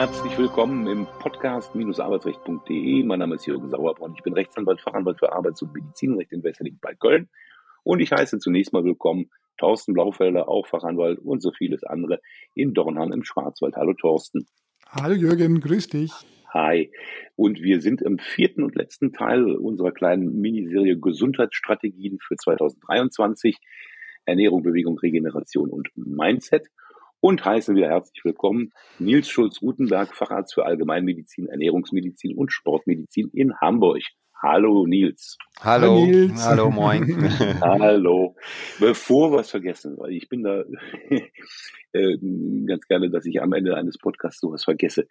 Herzlich willkommen im Podcast-arbeitsrecht.de. Mein Name ist Jürgen Sauerborn. Ich bin Rechtsanwalt, Fachanwalt für Arbeits- und Medizinrecht in Wesseling bei Köln. Und ich heiße zunächst mal willkommen Thorsten Blaufelder, auch Fachanwalt und so vieles andere in Dornheim im Schwarzwald. Hallo Thorsten. Hallo Jürgen, grüß dich. Hi. Und wir sind im vierten und letzten Teil unserer kleinen Miniserie Gesundheitsstrategien für 2023. Ernährung, Bewegung, Regeneration und Mindset. Und heißen wieder herzlich willkommen Nils Schulz-Rutenberg, Facharzt für Allgemeinmedizin, Ernährungsmedizin und Sportmedizin in Hamburg. Hallo Nils. Hallo, Hallo, Nils. Hallo moin. Hallo. Bevor wir es vergessen, weil ich bin da äh, ganz gerne, dass ich am Ende eines Podcasts sowas vergesse.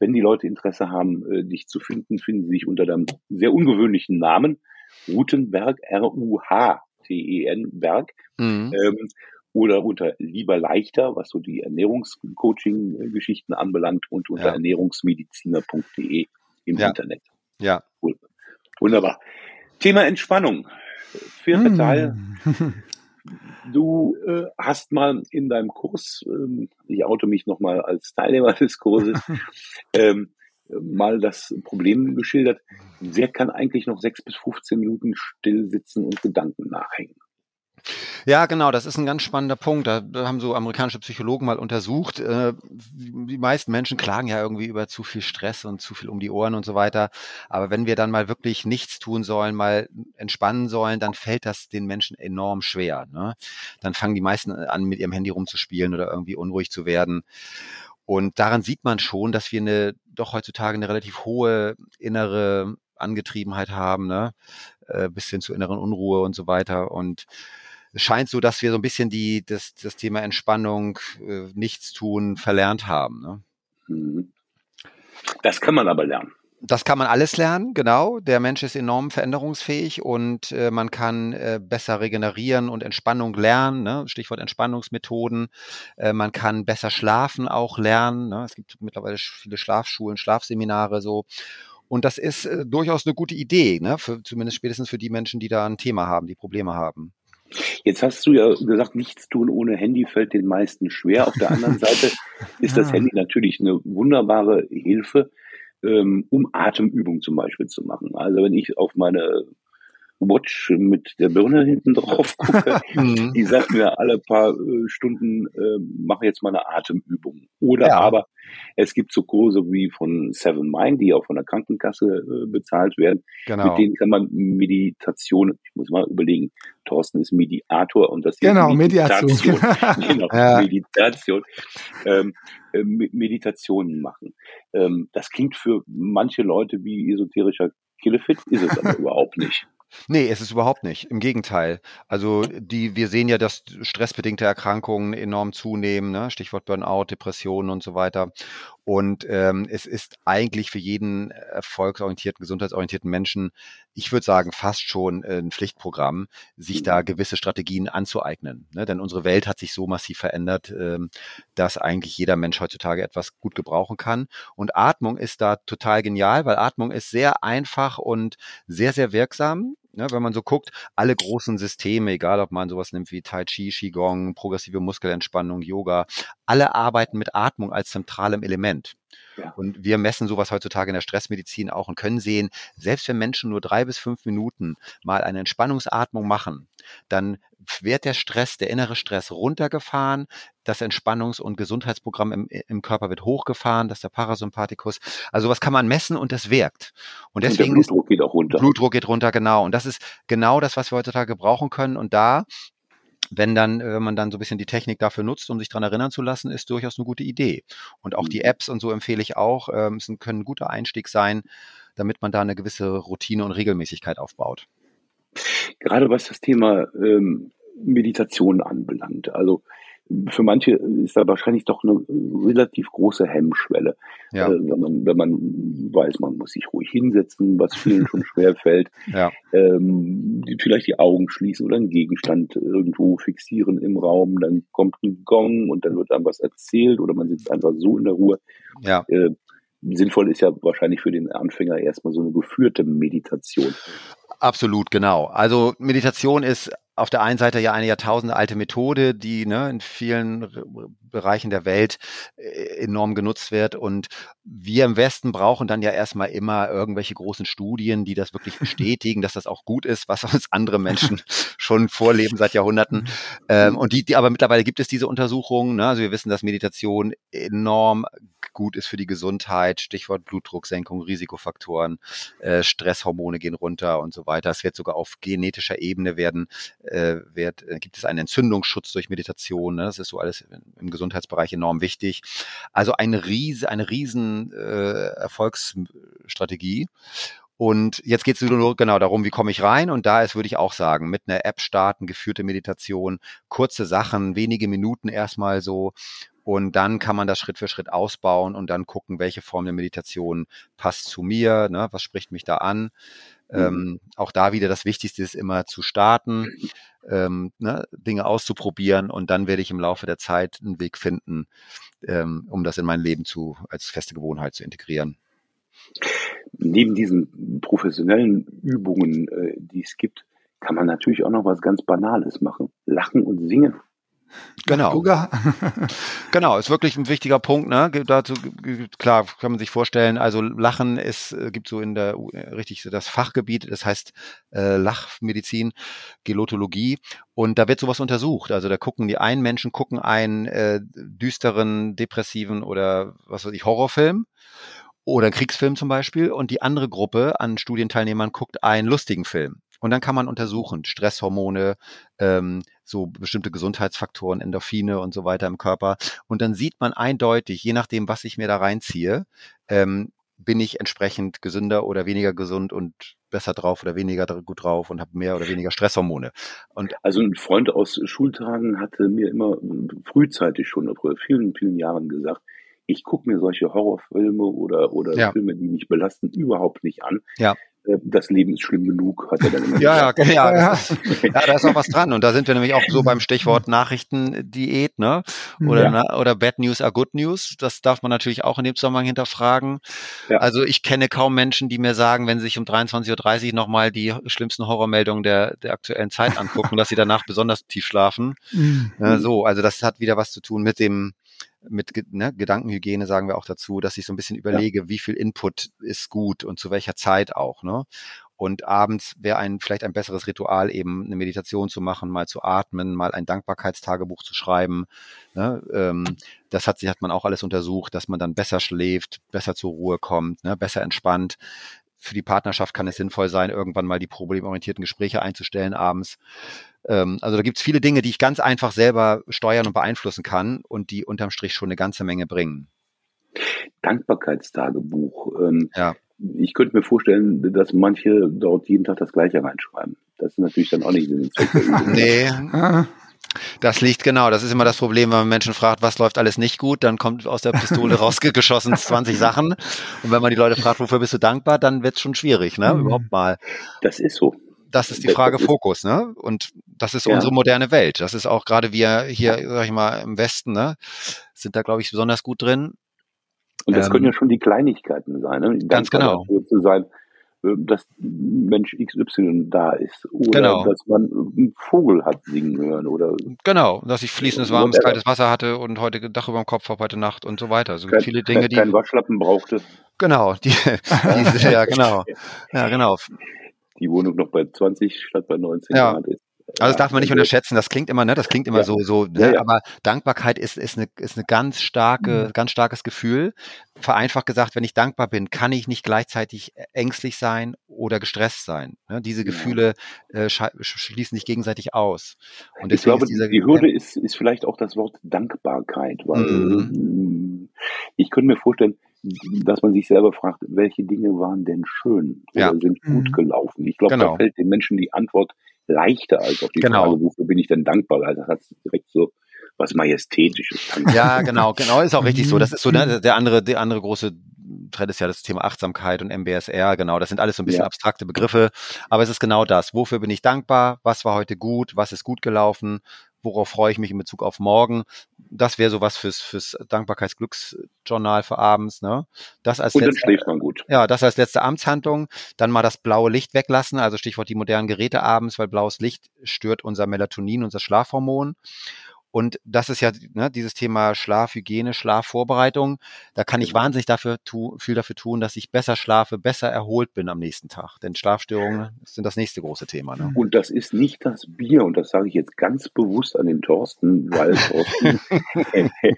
Wenn die Leute Interesse haben, äh, dich zu finden, finden sie sich unter deinem sehr ungewöhnlichen Namen Rutenberg, R-U-H-T-E-N, Berg. Mhm. Ähm, oder unter lieber leichter, was so die Ernährungscoaching-Geschichten anbelangt und unter ja. ernährungsmediziner.de im ja. Internet. Ja. Cool. Wunderbar. Thema Entspannung. Vierter mm. Teil. Du äh, hast mal in deinem Kurs, ähm, ich oute mich nochmal als Teilnehmer des Kurses, ähm, mal das Problem geschildert. Wer kann eigentlich noch sechs bis 15 Minuten still sitzen und Gedanken nachhängen? Ja, genau, das ist ein ganz spannender Punkt. Da haben so amerikanische Psychologen mal untersucht. Äh, die meisten Menschen klagen ja irgendwie über zu viel Stress und zu viel um die Ohren und so weiter. Aber wenn wir dann mal wirklich nichts tun sollen, mal entspannen sollen, dann fällt das den Menschen enorm schwer. Ne? Dann fangen die meisten an, mit ihrem Handy rumzuspielen oder irgendwie unruhig zu werden. Und daran sieht man schon, dass wir eine doch heutzutage eine relativ hohe innere Angetriebenheit haben, ne? Äh, bis hin zu inneren Unruhe und so weiter. Und es scheint so, dass wir so ein bisschen die, das, das Thema Entspannung, äh, Nichtstun verlernt haben. Ne? Mhm. Das kann man aber lernen. Das kann man alles lernen, genau. Der Mensch ist enorm veränderungsfähig und äh, man kann äh, besser regenerieren und Entspannung lernen. Ne? Stichwort Entspannungsmethoden. Äh, man kann besser schlafen auch lernen. Ne? Es gibt mittlerweile viele Schlafschulen, Schlafseminare so. Und das ist äh, durchaus eine gute Idee, ne? für, zumindest spätestens für die Menschen, die da ein Thema haben, die Probleme haben. Jetzt hast du ja gesagt, nichts tun ohne Handy fällt den meisten schwer. Auf der anderen Seite ist das Handy natürlich eine wunderbare Hilfe, ähm, um Atemübungen zum Beispiel zu machen. Also wenn ich auf meine Watch mit der Birne hinten drauf gucke, mhm. die sagt mir alle paar äh, Stunden, äh, mache jetzt mal eine Atemübung. Oder ja. aber es gibt so Kurse wie von Seven Mind, die auch von der Krankenkasse äh, bezahlt werden. Genau. Mit denen kann man Meditation, ich muss mal überlegen, Thorsten ist Mediator und das genau, ist Meditation. Meditation. genau, ja. Meditation. Ähm, äh, Meditationen machen. Ähm, das klingt für manche Leute wie esoterischer Killefit, ist es aber überhaupt nicht. Nee, es ist überhaupt nicht. Im Gegenteil. Also die, wir sehen ja, dass stressbedingte Erkrankungen enorm zunehmen, ne? Stichwort Burnout, Depressionen und so weiter. Und ähm, es ist eigentlich für jeden erfolgsorientierten, gesundheitsorientierten Menschen, ich würde sagen, fast schon ein Pflichtprogramm, sich da mhm. gewisse Strategien anzueignen. Ne? Denn unsere Welt hat sich so massiv verändert, ähm, dass eigentlich jeder Mensch heutzutage etwas gut gebrauchen kann. Und Atmung ist da total genial, weil Atmung ist sehr einfach und sehr, sehr wirksam ne, wenn man so guckt, alle großen Systeme, egal ob man sowas nimmt wie Tai Chi, Qigong, progressive Muskelentspannung, Yoga, alle arbeiten mit Atmung als zentralem Element. Ja. Und wir messen sowas heutzutage in der Stressmedizin auch und können sehen, selbst wenn Menschen nur drei bis fünf Minuten mal eine Entspannungsatmung machen, dann wird der Stress, der innere Stress runtergefahren, das Entspannungs- und Gesundheitsprogramm im, im Körper wird hochgefahren, das ist der Parasympathikus. Also was kann man messen und das wirkt. Und deswegen und der Blutdruck geht auch runter. Blutdruck geht runter, genau. Und das ist genau das, was wir heutzutage brauchen können. Und da wenn dann, wenn man dann so ein bisschen die Technik dafür nutzt, um sich daran erinnern zu lassen, ist durchaus eine gute Idee. Und auch die mhm. Apps und so empfehle ich auch, ähm, es können ein guter Einstieg sein, damit man da eine gewisse Routine und Regelmäßigkeit aufbaut. Gerade was das Thema ähm, Meditation anbelangt. Also für manche ist da wahrscheinlich doch eine relativ große Hemmschwelle. Ja. Äh, wenn, man, wenn man weiß, man muss sich ruhig hinsetzen, was vielen schon schwer fällt. Ja. Ähm, vielleicht die Augen schließen oder einen Gegenstand irgendwo fixieren im Raum, dann kommt ein Gong und dann wird einem was erzählt oder man sitzt einfach so in der Ruhe. Ja. Äh, sinnvoll ist ja wahrscheinlich für den Anfänger erstmal so eine geführte Meditation. Absolut, genau. Also Meditation ist auf der einen Seite ja eine Jahrtausende alte Methode, die ne, in vielen Bereichen der Welt äh, enorm genutzt wird. Und wir im Westen brauchen dann ja erstmal immer irgendwelche großen Studien, die das wirklich bestätigen, dass das auch gut ist, was uns andere Menschen schon vorleben seit Jahrhunderten. Ähm, und die, die, aber mittlerweile gibt es diese Untersuchungen. Ne? Also wir wissen, dass Meditation enorm gut ist für die Gesundheit. Stichwort Blutdrucksenkung, Risikofaktoren, äh, Stresshormone gehen runter und so weiter. Es wird sogar auf genetischer Ebene werden äh, wird, äh, gibt es einen Entzündungsschutz durch Meditation. Ne? Das ist so alles im Gesundheitsbereich enorm wichtig. Also eine riese, eine riesen äh, Erfolgsstrategie. Und jetzt geht es nur genau darum, wie komme ich rein? Und da ist, würde ich auch sagen, mit einer App starten, geführte Meditation, kurze Sachen, wenige Minuten erstmal so. Und dann kann man das Schritt für Schritt ausbauen und dann gucken, welche Form der Meditation passt zu mir, ne? was spricht mich da an. Mhm. Ähm, auch da wieder das Wichtigste ist immer zu starten, ähm, ne, Dinge auszuprobieren und dann werde ich im Laufe der Zeit einen Weg finden, ähm, um das in mein Leben zu als feste Gewohnheit zu integrieren. Neben diesen professionellen Übungen, äh, die es gibt, kann man natürlich auch noch was ganz Banales machen. Lachen und singen. Genau. genau, ist wirklich ein wichtiger Punkt. Ne? Dazu klar kann man sich vorstellen. Also Lachen ist äh, gibt so in der äh, richtig das Fachgebiet. Das heißt äh, Lachmedizin, Gelotologie und da wird sowas untersucht. Also da gucken die einen Menschen gucken einen äh, düsteren, depressiven oder was weiß ich Horrorfilm oder Kriegsfilm zum Beispiel und die andere Gruppe an Studienteilnehmern guckt einen lustigen Film. Und dann kann man untersuchen, Stresshormone, ähm, so bestimmte Gesundheitsfaktoren, Endorphine und so weiter im Körper. Und dann sieht man eindeutig, je nachdem, was ich mir da reinziehe, ähm, bin ich entsprechend gesünder oder weniger gesund und besser drauf oder weniger gut drauf und habe mehr oder weniger Stresshormone. Und also ein Freund aus Schultagen hatte mir immer frühzeitig schon vor vielen, vielen Jahren gesagt, ich gucke mir solche Horrorfilme oder, oder ja. Filme, die mich belasten, überhaupt nicht an. Ja. Äh, das Leben ist schlimm genug, hat er dann immer ja, gesagt. Ja, ja, ist, ja, da ist auch was dran. Und da sind wir nämlich auch so beim Stichwort Nachrichtendiät, ne? Oder, ja. oder Bad News are Good News. Das darf man natürlich auch in dem Zusammenhang hinterfragen. Ja. Also ich kenne kaum Menschen, die mir sagen, wenn sie sich um 23.30 Uhr nochmal die schlimmsten Horrormeldungen der, der aktuellen Zeit angucken, dass sie danach besonders tief schlafen. Mhm. So, also das hat wieder was zu tun mit dem mit ne, Gedankenhygiene sagen wir auch dazu, dass ich so ein bisschen überlege, ja. wie viel Input ist gut und zu welcher Zeit auch. Ne? Und abends wäre ein vielleicht ein besseres Ritual, eben eine Meditation zu machen, mal zu atmen, mal ein Dankbarkeitstagebuch zu schreiben. Ne? Ähm, das hat, hat man auch alles untersucht, dass man dann besser schläft, besser zur Ruhe kommt, ne? besser entspannt. Für die Partnerschaft kann es sinnvoll sein, irgendwann mal die problemorientierten Gespräche einzustellen abends. Ähm, also da gibt es viele Dinge, die ich ganz einfach selber steuern und beeinflussen kann und die unterm Strich schon eine ganze Menge bringen. Dankbarkeitstagebuch. Ähm, ja. Ich könnte mir vorstellen, dass manche dort jeden Tag das Gleiche reinschreiben. Das ist natürlich dann auch nicht Übung. nee. Das liegt genau, das ist immer das Problem, wenn man Menschen fragt, was läuft alles nicht gut, dann kommt aus der Pistole rausgeschossen 20 Sachen. Und wenn man die Leute fragt, wofür bist du dankbar, dann wird es schon schwierig, ne? Mhm. Überhaupt mal. Das ist so das ist die Frage Fokus, ne? Und das ist ja. unsere moderne Welt. Das ist auch gerade wir hier, sag ich mal, im Westen, ne? Sind da, glaube ich, besonders gut drin. Und das ähm, können ja schon die Kleinigkeiten sein, ne? Ganz genau. Zu sein, äh, dass Mensch XY da ist oder genau. dass man einen Vogel hat singen hören oder genau, dass ich fließendes warmes kaltes Wasser hatte und heute Dach über dem Kopf habe heute Nacht und so weiter. So kein, viele Dinge, die kein Waschlappen brauchte. Genau, die, die ja genau, ja genau die Wohnung noch bei 20 statt bei 19 ja. Grad ist. Also das darf man nicht unterschätzen. Das klingt immer, ne? Das klingt immer ja. so, so. Ne? Ja, ja. Aber Dankbarkeit ist ist eine ist eine ganz starke, mhm. ganz starkes Gefühl. Vereinfacht gesagt, wenn ich dankbar bin, kann ich nicht gleichzeitig ängstlich sein oder gestresst sein. Ne? Diese Gefühle äh, schließen sich gegenseitig aus. Und ich glaube, dieser, die Hürde ist ist vielleicht auch das Wort Dankbarkeit, weil mhm. ich könnte mir vorstellen, dass man sich selber fragt, welche Dinge waren denn schön oder ja. sind gut mhm. gelaufen. Ich glaube, genau. da fällt den Menschen die Antwort leichter als auf die genau. Frage, wofür bin ich denn dankbar? Also hat es direkt so was Majestätisches. Ja, genau, genau, ist auch richtig so. Das ist so ne, der andere, der andere große Trend ist ja das Thema Achtsamkeit und MBSR, genau. Das sind alles so ein bisschen ja. abstrakte Begriffe, aber es ist genau das. Wofür bin ich dankbar? Was war heute gut? Was ist gut gelaufen? Worauf freue ich mich in Bezug auf morgen. Das wäre sowas fürs, fürs Dankbarkeitsglücksjournal für abends. Ne? Das als Und dann letzte, schläft man gut. Ja, das als letzte Amtshandlung. Dann mal das blaue Licht weglassen, also Stichwort die modernen Geräte abends, weil blaues Licht stört unser Melatonin, unser Schlafhormon. Und das ist ja ne, dieses Thema Schlafhygiene, Schlafvorbereitung. Da kann ich genau. wahnsinnig dafür tu, viel dafür tun, dass ich besser schlafe, besser erholt bin am nächsten Tag. Denn Schlafstörungen sind das nächste große Thema. Ne? Und das ist nicht das Bier, und das sage ich jetzt ganz bewusst an den Thorsten, weil Thorsten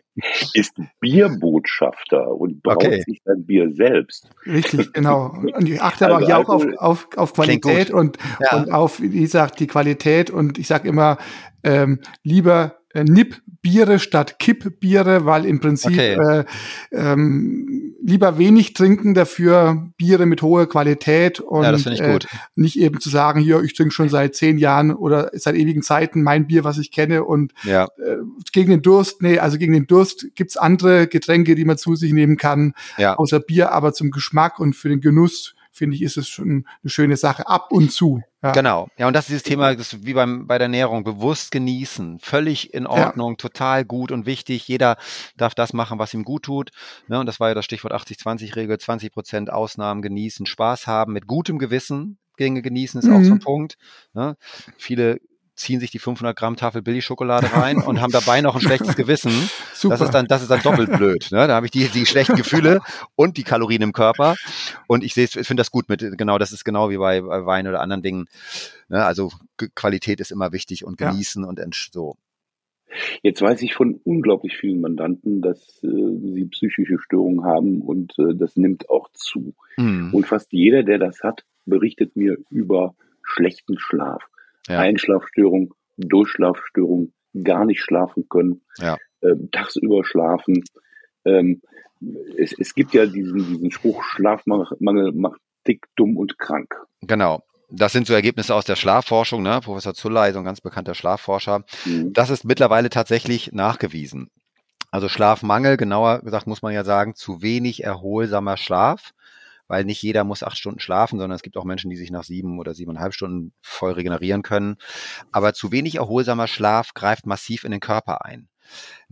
ist Bierbotschafter und braut okay. sich sein Bier selbst. Richtig, genau. Und ich achte also aber hier auch auf, auf, auf Qualität und, ja. und auf, wie gesagt, die Qualität. Und ich sage immer, ähm, lieber Nipp-Biere statt Kipp-Biere, weil im Prinzip okay. äh, ähm, lieber wenig trinken, dafür Biere mit hoher Qualität und ja, äh, nicht eben zu sagen, hier, ich trinke schon seit zehn Jahren oder seit ewigen Zeiten mein Bier, was ich kenne und ja. äh, gegen den Durst, nee, also gegen den Durst gibt's andere Getränke, die man zu sich nehmen kann, ja. außer Bier, aber zum Geschmack und für den Genuss finde ich, ist es schon eine schöne Sache ab und zu. Ja. Genau. Ja, und das ist dieses Thema, das wie beim, bei der Ernährung, bewusst genießen, völlig in Ordnung, ja. total gut und wichtig. Jeder darf das machen, was ihm gut tut. Ne, und das war ja das Stichwort 80-20-Regel, 20 Prozent Ausnahmen genießen, Spaß haben, mit gutem Gewissen. Dinge genießen ist mhm. auch so ein mhm. Punkt. Ne? Viele ziehen sich die 500 Gramm Tafel Billigschokolade rein und haben dabei noch ein schlechtes Gewissen. Super. Das ist dann, das ist dann doppelt blöd. Ne? Da habe ich die, die schlechten Gefühle und die Kalorien im Körper. Und ich sehe, finde das gut mit, genau, das ist genau wie bei, bei Wein oder anderen Dingen. Ne? Also Qualität ist immer wichtig und genießen ja. und so. Jetzt weiß ich von unglaublich vielen Mandanten, dass äh, sie psychische Störungen haben und äh, das nimmt auch zu. Mhm. Und fast jeder, der das hat, berichtet mir über schlechten Schlaf ja. Einschlafstörung, Durchschlafstörung, gar nicht schlafen können, ja. äh, tagsüber schlafen. Ähm, es, es gibt ja diesen, diesen Spruch, Schlafmangel macht dick, dumm und krank. Genau. Das sind so Ergebnisse aus der Schlafforschung, ne? Professor Zulley, so ein ganz bekannter Schlafforscher. Mhm. Das ist mittlerweile tatsächlich nachgewiesen. Also Schlafmangel, genauer gesagt muss man ja sagen, zu wenig erholsamer Schlaf weil nicht jeder muss acht Stunden schlafen, sondern es gibt auch Menschen, die sich nach sieben oder siebeneinhalb Stunden voll regenerieren können. Aber zu wenig erholsamer Schlaf greift massiv in den Körper ein.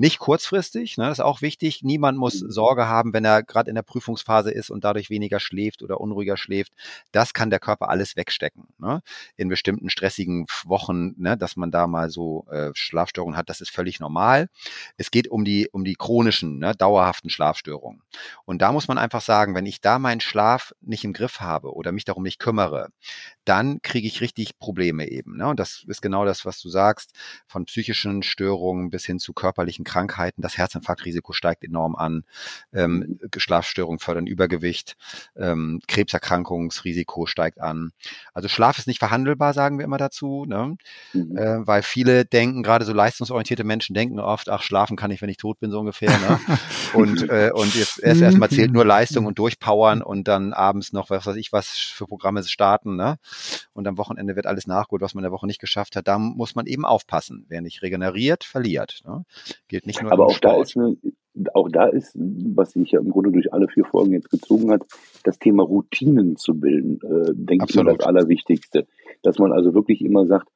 Nicht kurzfristig, ne, das ist auch wichtig. Niemand muss mhm. Sorge haben, wenn er gerade in der Prüfungsphase ist und dadurch weniger schläft oder unruhiger schläft. Das kann der Körper alles wegstecken. Ne? In bestimmten stressigen Wochen, ne, dass man da mal so äh, Schlafstörungen hat, das ist völlig normal. Es geht um die, um die chronischen, ne, dauerhaften Schlafstörungen. Und da muss man einfach sagen, wenn ich da meinen Schlaf nicht im Griff habe oder mich darum nicht kümmere, dann kriege ich richtig Probleme eben. Ne? Und das ist genau das, was du sagst, von psychischen Störungen bis hin zu körperlichen Krankheiten. Das Herzinfarktrisiko steigt enorm an, ähm, Schlafstörungen fördern Übergewicht, ähm, Krebserkrankungsrisiko steigt an. Also Schlaf ist nicht verhandelbar, sagen wir immer dazu, ne? Mhm. Äh, weil viele denken, gerade so leistungsorientierte Menschen denken oft, ach, schlafen kann ich, wenn ich tot bin, so ungefähr. Ne? und, äh, und jetzt erst erstmal zählt nur Leistung und durchpowern und dann abends noch, was weiß ich, was für Programme starten, ne? Und am Wochenende wird alles nachgeholt, was man in der Woche nicht geschafft hat. Da muss man eben aufpassen. Wer nicht regeneriert, verliert. Ne? Gilt nicht nur Aber auch Sport. da ist eine, auch da ist, was sich ja im Grunde durch alle vier Folgen jetzt gezogen hat, das Thema Routinen zu bilden, äh, denke ich, das Allerwichtigste. Dass man also wirklich immer sagt,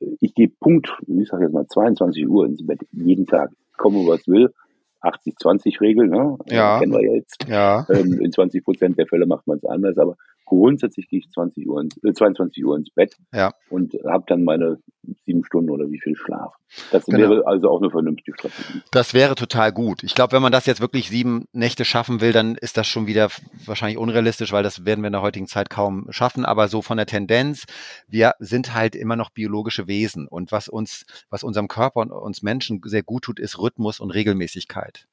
äh, ich gehe Punkt, ich sage jetzt mal 22 Uhr ins Bett, jeden Tag, komme was will, 80-20-Regel, ne? Ja. kennen wir jetzt. Ja. Ähm, in 20 Prozent der Fälle macht man es anders, aber grundsätzlich gehe ich 20 Uhr ins, äh, 22 Uhr ins Bett ja. und habe dann meine sieben Stunden oder wie viel Schlaf. Das genau. wäre also auch eine vernünftige Strategie. Das wäre total gut. Ich glaube, wenn man das jetzt wirklich sieben Nächte schaffen will, dann ist das schon wieder wahrscheinlich unrealistisch, weil das werden wir in der heutigen Zeit kaum schaffen. Aber so von der Tendenz, wir sind halt immer noch biologische Wesen und was uns, was unserem Körper und uns Menschen sehr gut tut, ist Rhythmus und Regelmäßigkeit.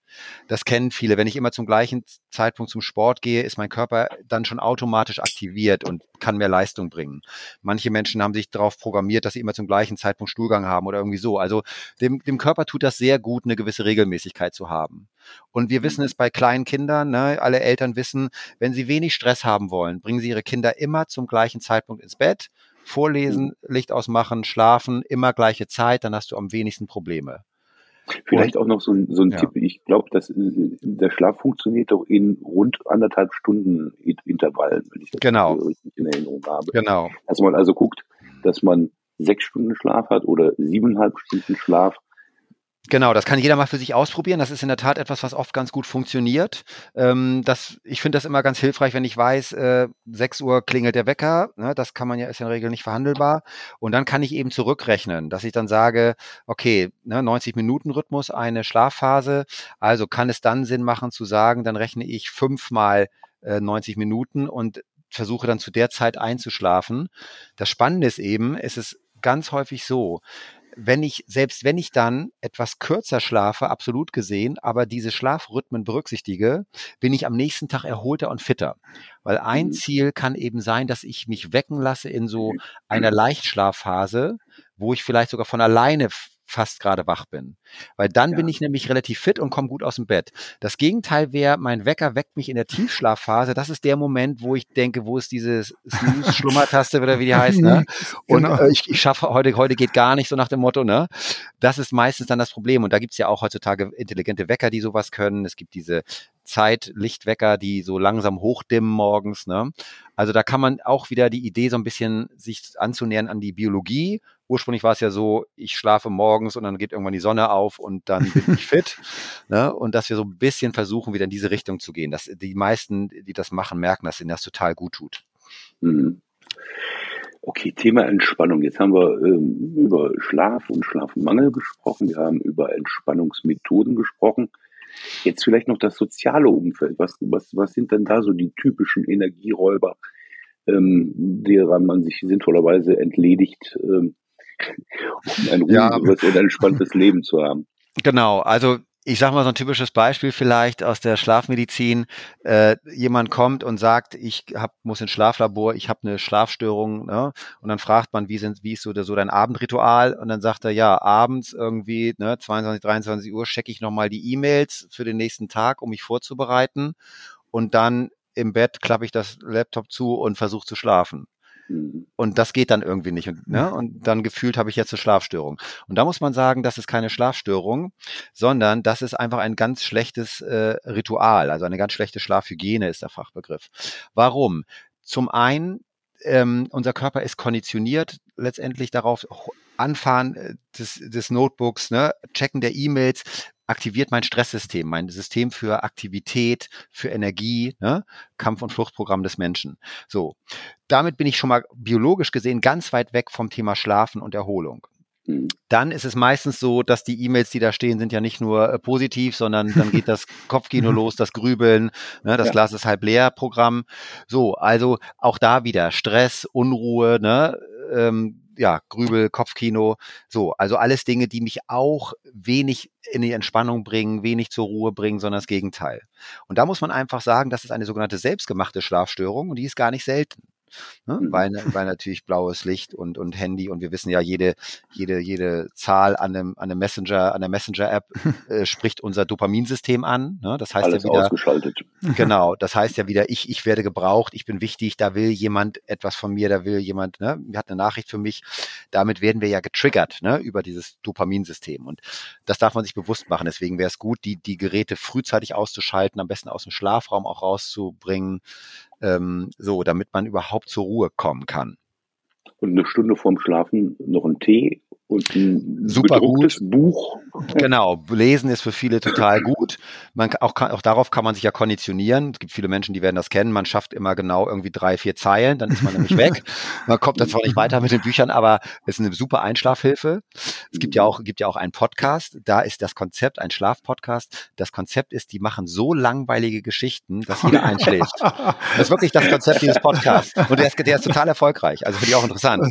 Das kennen viele. Wenn ich immer zum gleichen Zeitpunkt zum Sport gehe, ist mein Körper dann schon automatisch aktiviert und kann mehr Leistung bringen. Manche Menschen haben sich darauf programmiert, dass sie immer zum gleichen Zeitpunkt Stuhlgang haben oder irgendwie so. Also dem, dem Körper tut das sehr gut, eine gewisse Regelmäßigkeit zu haben. Und wir wissen mhm. es bei kleinen Kindern, ne, alle Eltern wissen, wenn sie wenig Stress haben wollen, bringen sie ihre Kinder immer zum gleichen Zeitpunkt ins Bett, vorlesen, mhm. Licht ausmachen, schlafen, immer gleiche Zeit, dann hast du am wenigsten Probleme. Vielleicht auch noch so ein, so ein ja. Tipp. Ich glaube, dass äh, der Schlaf funktioniert doch in rund anderthalb Stunden Intervallen, wenn ich das genau. richtig in Erinnerung habe. Genau. Dass man also guckt, dass man sechs Stunden Schlaf hat oder siebeneinhalb Stunden Schlaf Genau, das kann jeder mal für sich ausprobieren. Das ist in der Tat etwas, was oft ganz gut funktioniert. Ähm, das, ich finde das immer ganz hilfreich, wenn ich weiß, äh, 6 Uhr klingelt der Wecker. Ne, das kann man ja, ist in der Regel nicht verhandelbar. Und dann kann ich eben zurückrechnen, dass ich dann sage, okay, ne, 90 Minuten Rhythmus, eine Schlafphase. Also kann es dann Sinn machen zu sagen, dann rechne ich fünfmal äh, 90 Minuten und versuche dann zu der Zeit einzuschlafen. Das Spannende ist eben, es ist ganz häufig so, wenn ich, selbst wenn ich dann etwas kürzer schlafe, absolut gesehen, aber diese Schlafrhythmen berücksichtige, bin ich am nächsten Tag erholter und fitter. Weil ein mhm. Ziel kann eben sein, dass ich mich wecken lasse in so einer Leichtschlafphase, wo ich vielleicht sogar von alleine fast gerade wach bin. Weil dann ja. bin ich nämlich relativ fit und komme gut aus dem Bett. Das Gegenteil wäre, mein Wecker weckt mich in der Tiefschlafphase. Das ist der Moment, wo ich denke, wo ist diese Snooze-Schlummertaste oder wie die heißt, ne? Und genau. äh, ich, ich schaffe heute, heute geht gar nicht, so nach dem Motto, ne? Das ist meistens dann das Problem. Und da gibt's ja auch heutzutage intelligente Wecker, die sowas können. Es gibt diese Zeitlichtwecker, die so langsam hochdimmen morgens. Ne? Also da kann man auch wieder die Idee so ein bisschen sich anzunähern an die Biologie ursprünglich war es ja so, ich schlafe morgens und dann geht irgendwann die Sonne auf und dann bin ich fit. Ne? Und dass wir so ein bisschen versuchen, wieder in diese Richtung zu gehen. Dass die meisten, die das machen, merken, dass ihnen das total gut tut. Mhm. Okay, Thema Entspannung. Jetzt haben wir ähm, über Schlaf und Schlafmangel gesprochen. Wir haben über Entspannungsmethoden gesprochen. Jetzt vielleicht noch das soziale Umfeld. Was, was, was sind denn da so die typischen Energieräuber, ähm, derer man sich sinnvollerweise entledigt, ähm, um ein ruhigeres ja. und entspanntes Leben zu haben. Genau, also ich sage mal so ein typisches Beispiel vielleicht aus der Schlafmedizin. Äh, jemand kommt und sagt, ich hab, muss ins Schlaflabor, ich habe eine Schlafstörung. Ne? Und dann fragt man, wie, sind, wie ist so, so dein Abendritual? Und dann sagt er, ja, abends irgendwie ne, 22, 23 Uhr checke ich nochmal die E-Mails für den nächsten Tag, um mich vorzubereiten. Und dann im Bett klappe ich das Laptop zu und versuche zu schlafen. Mhm. Und das geht dann irgendwie nicht. Und, ne? und dann gefühlt habe ich jetzt eine Schlafstörung. Und da muss man sagen, das ist keine Schlafstörung, sondern das ist einfach ein ganz schlechtes äh, Ritual. Also eine ganz schlechte Schlafhygiene ist der Fachbegriff. Warum? Zum einen, ähm, unser Körper ist konditioniert letztendlich darauf, Anfahren äh, des, des Notebooks, ne, Checken der E-Mails, aktiviert mein Stresssystem, mein System für Aktivität, für Energie, ne? Kampf- und Fluchtprogramm des Menschen. So, damit bin ich schon mal biologisch gesehen ganz weit weg vom Thema Schlafen und Erholung. Mhm. Dann ist es meistens so, dass die E-Mails, die da stehen, sind ja nicht nur äh, positiv, sondern dann geht das Kopfkino los, das Grübeln, ne, das ja. Glas ist halb leer Programm. So, also auch da wieder Stress, Unruhe, ne, ähm, ja, Grübel, Kopfkino, so, also alles Dinge, die mich auch wenig in die Entspannung bringen, wenig zur Ruhe bringen, sondern das Gegenteil. Und da muss man einfach sagen, das ist eine sogenannte selbstgemachte Schlafstörung und die ist gar nicht selten. Ne? Mhm. Weil, weil natürlich blaues Licht und, und Handy und wir wissen ja, jede, jede, jede Zahl an einem, an einem Messenger, an der Messenger-App äh, spricht unser Dopaminsystem an. Ne? Das heißt Alles ja wieder. Ausgeschaltet. Genau, das heißt ja wieder, ich, ich werde gebraucht, ich bin wichtig, da will jemand etwas von mir, da will jemand, ne, hat eine Nachricht für mich. Damit werden wir ja getriggert, ne, über dieses Dopaminsystem. Und das darf man sich bewusst machen. Deswegen wäre es gut, die, die Geräte frühzeitig auszuschalten, am besten aus dem Schlafraum auch rauszubringen, ähm, so, damit man überhaupt zur Ruhe kommen kann. Und eine Stunde vorm Schlafen noch einen Tee und ein Super gut. Buch. Genau, lesen ist für viele total gut. Man auch, auch darauf kann man sich ja konditionieren. Es gibt viele Menschen, die werden das kennen. Man schafft immer genau irgendwie drei, vier Zeilen, dann ist man nämlich weg. Man kommt dann zwar nicht weiter mit den Büchern, aber es ist eine super Einschlafhilfe. Es gibt ja auch, gibt ja auch einen Podcast. Da ist das Konzept, ein Schlafpodcast. Das Konzept ist, die machen so langweilige Geschichten, dass jeder einschläft. Das ist wirklich das Konzept dieses Podcasts. Und der ist, der ist total erfolgreich. Also finde ich auch interessant.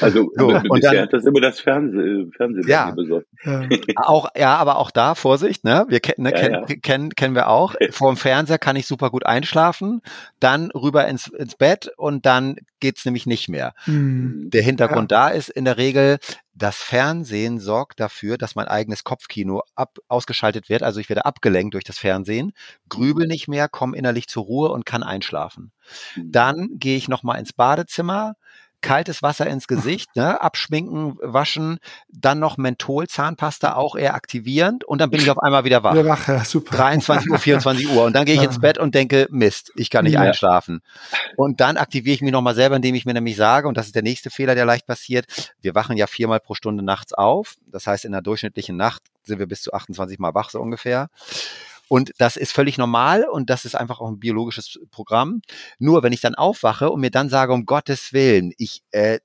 Also, so, und dann, hat das immer das Fernsehen Fernseh, Fernsehen ja. besorgt. Ja. auch, ja, aber auch da Vorsicht, ne? Wir kennen, ne, ja, kennen, ja. kennen, kennen wir auch. Vor dem Fernseher kann ich super gut einschlafen, dann rüber ins, ins Bett und dann geht's nämlich nicht mehr. Mhm. Der Hintergrund da ist in der Regel, das Fernsehen sorgt dafür, dass mein eigenes Kopfkino ab, ausgeschaltet wird. Also ich werde abgelenkt durch das Fernsehen, grübel nicht mehr, komme innerlich zur Ruhe und kann einschlafen. Mhm. Dann gehe ich nochmal ins Badezimmer, kaltes Wasser ins Gesicht, ne, abschminken, waschen, dann noch Menthol, Zahnpasta auch eher aktivierend und dann bin ich auf einmal wieder wach. Ja, wach ja, super. 23 Uhr, 24 Uhr und dann gehe ich ins Bett und denke, Mist, ich kann nicht ja. einschlafen. Und dann aktiviere ich mich nochmal selber, indem ich mir nämlich sage, und das ist der nächste Fehler, der leicht passiert, wir wachen ja viermal pro Stunde nachts auf. Das heißt, in der durchschnittlichen Nacht sind wir bis zu 28 Mal wach, so ungefähr. Und das ist völlig normal und das ist einfach auch ein biologisches Programm. Nur wenn ich dann aufwache und mir dann sage, um Gottes Willen, ich äh,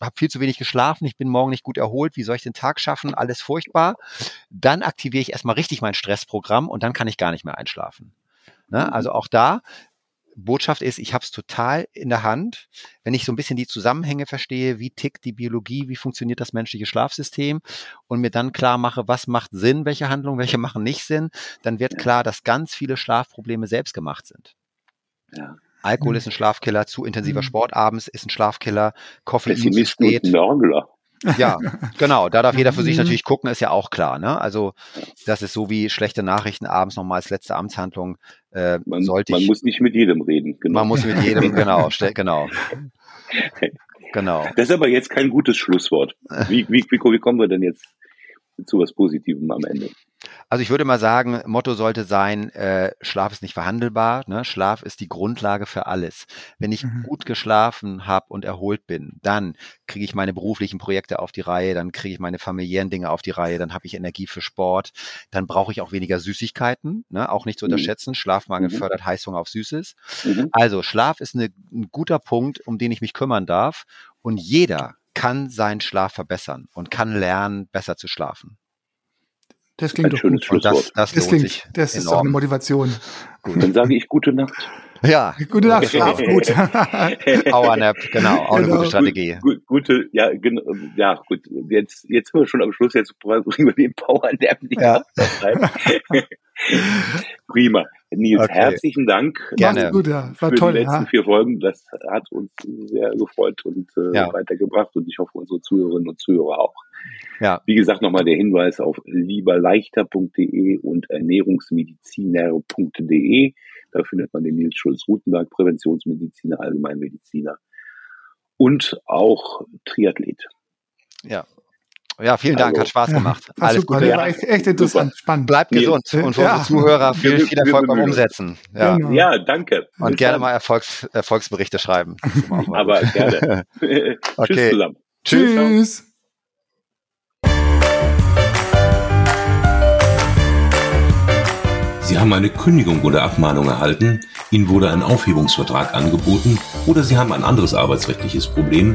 habe viel zu wenig geschlafen, ich bin morgen nicht gut erholt, wie soll ich den Tag schaffen, alles furchtbar, dann aktiviere ich erstmal richtig mein Stressprogramm und dann kann ich gar nicht mehr einschlafen. Ne? Also auch da Botschaft ist, ich habe es total in der Hand. Wenn ich so ein bisschen die Zusammenhänge verstehe, wie tickt die Biologie, wie funktioniert das menschliche Schlafsystem und mir dann klar mache, was macht Sinn, welche Handlungen, welche machen nicht Sinn, dann wird klar, dass ganz viele Schlafprobleme selbst gemacht sind. Ja. Alkohol mhm. ist ein Schlafkiller, zu intensiver mhm. Sport abends ist ein Schlafkiller, Koffein zu spät. Nörgler. Ja, genau. Da darf jeder für sich mhm. natürlich gucken, ist ja auch klar. Ne? Also das ist so wie schlechte Nachrichten abends nochmal als letzte Amtshandlung. Äh, man, sollte man ich, muss nicht mit jedem reden. Genau. Man muss mit jedem, genau, genau. Genau. Das ist aber jetzt kein gutes Schlusswort. Wie, wie, wie, wie kommen wir denn jetzt zu was Positivem am Ende? Also ich würde mal sagen, Motto sollte sein, äh, Schlaf ist nicht verhandelbar. Ne? Schlaf ist die Grundlage für alles. Wenn ich mhm. gut geschlafen habe und erholt bin, dann kriege ich meine beruflichen Projekte auf die Reihe, dann kriege ich meine familiären Dinge auf die Reihe, dann habe ich Energie für Sport, dann brauche ich auch weniger Süßigkeiten, ne? auch nicht zu mhm. unterschätzen. Schlafmangel mhm. fördert Heißhunger auf Süßes. Mhm. Also Schlaf ist eine, ein guter Punkt, um den ich mich kümmern darf. Und jeder kann seinen Schlaf verbessern und kann lernen, besser zu schlafen. Das klingt ein doch schönes gut. Das, das, das, klingt, sich das ist auch eine Motivation. Gut, dann sage ich gute Nacht. Ja. Gute Nacht, schlaf gut. Powernap, genau, auch genau. eine gute Strategie. Gut, gute, ja, genau, ja, gut. Jetzt, jetzt sind wir schon am Schluss, jetzt bringen wir den Powernap nicht ja. Prima. Nils, okay. herzlichen Dank. Gerne. Gut, ja. War für toll, die letzten ja. vier Folgen. Das hat uns sehr gefreut und äh, ja. weitergebracht und ich hoffe unsere Zuhörerinnen und Zuhörer auch. Ja. Wie gesagt, nochmal der Hinweis auf lieberleichter.de und ernährungsmediziner.de. Da findet man den Nils Schulz-Rutenberg, Präventionsmediziner, Allgemeinmediziner und auch Triathlet. Ja. Ja, vielen Dank, also, hat Spaß gemacht. Ja, Alles super, Gute. War echt, echt interessant, super. spannend. Bleibt gesund und für ja. unsere Zuhörer viel, viel Erfolg beim Umsetzen. Ja, genau. ja danke. Und Bis gerne dann. mal Erfolgs, Erfolgsberichte schreiben. Aber gerne. okay. Tschüss zusammen. Tschüss. Tschüss. Sie haben eine Kündigung oder Abmahnung erhalten, Ihnen wurde ein Aufhebungsvertrag angeboten oder Sie haben ein anderes arbeitsrechtliches Problem,